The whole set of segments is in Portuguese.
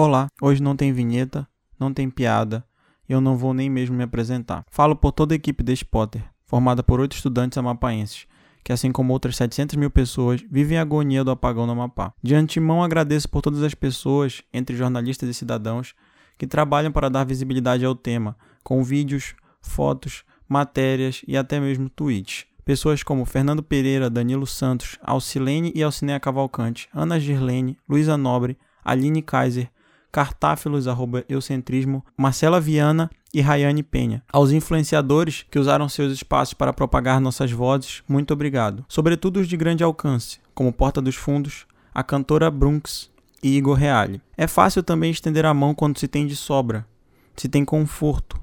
Olá, hoje não tem vinheta, não tem piada, e eu não vou nem mesmo me apresentar. Falo por toda a equipe deste Potter, formada por oito estudantes amapaenses, que assim como outras 700 mil pessoas, vivem a agonia do apagão no Amapá. De antemão agradeço por todas as pessoas, entre jornalistas e cidadãos, que trabalham para dar visibilidade ao tema, com vídeos, fotos, matérias e até mesmo tweets. Pessoas como Fernando Pereira, Danilo Santos, Alcilene e Alcineia Cavalcante, Ana Girlene, Luísa Nobre, Aline Kaiser, cartáfilos, arroba eucentrismo, Marcela Viana e Rayane Penha. Aos influenciadores que usaram seus espaços para propagar nossas vozes, muito obrigado. Sobretudo os de grande alcance, como Porta dos Fundos, a cantora Brunx e Igor Reale. É fácil também estender a mão quando se tem de sobra, se tem conforto.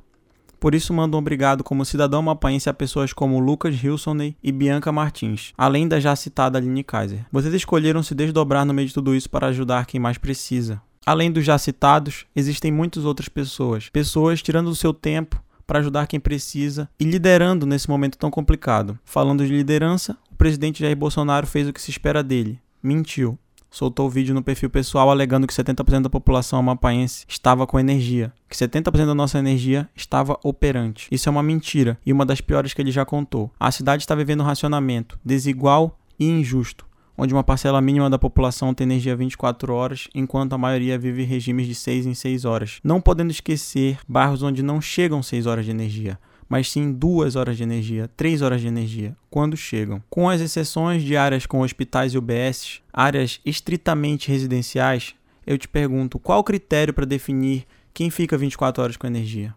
Por isso mando um obrigado como cidadão mapaense a pessoas como Lucas Hilsoney e Bianca Martins, além da já citada Aline Kaiser. Vocês escolheram se desdobrar no meio de tudo isso para ajudar quem mais precisa. Além dos já citados, existem muitas outras pessoas. Pessoas tirando o seu tempo para ajudar quem precisa e liderando nesse momento tão complicado. Falando de liderança, o presidente Jair Bolsonaro fez o que se espera dele. Mentiu. Soltou o vídeo no perfil pessoal alegando que 70% da população amapaense estava com energia, que 70% da nossa energia estava operante. Isso é uma mentira e uma das piores que ele já contou. A cidade está vivendo um racionamento desigual e injusto onde uma parcela mínima da população tem energia 24 horas, enquanto a maioria vive regimes de 6 em 6 horas. Não podendo esquecer bairros onde não chegam 6 horas de energia, mas sim 2 horas de energia, 3 horas de energia, quando chegam. Com as exceções de áreas com hospitais e UBS, áreas estritamente residenciais, eu te pergunto qual o critério para definir quem fica 24 horas com energia?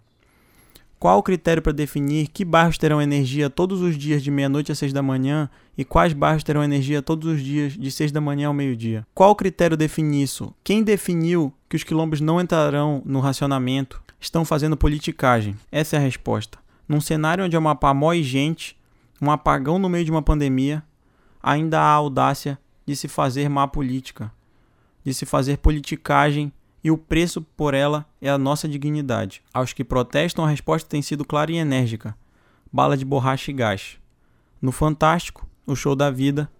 Qual o critério para definir que bairros terão energia todos os dias de meia-noite a seis da manhã e quais bairros terão energia todos os dias de seis da manhã ao meio-dia? Qual o critério define isso? Quem definiu que os quilombos não entrarão no racionamento estão fazendo politicagem? Essa é a resposta. Num cenário onde é uma Amapá mói gente, um apagão no meio de uma pandemia, ainda há audácia de se fazer má política, de se fazer politicagem e o preço por ela é a nossa dignidade. Aos que protestam, a resposta tem sido clara e enérgica: bala de borracha e gás. No Fantástico, o show da vida,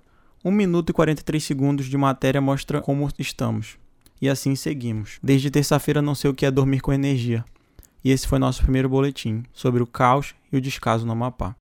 1 minuto e 43 segundos de matéria mostra como estamos. E assim seguimos. Desde terça-feira não sei o que é dormir com energia. E esse foi nosso primeiro boletim sobre o caos e o descaso no Amapá.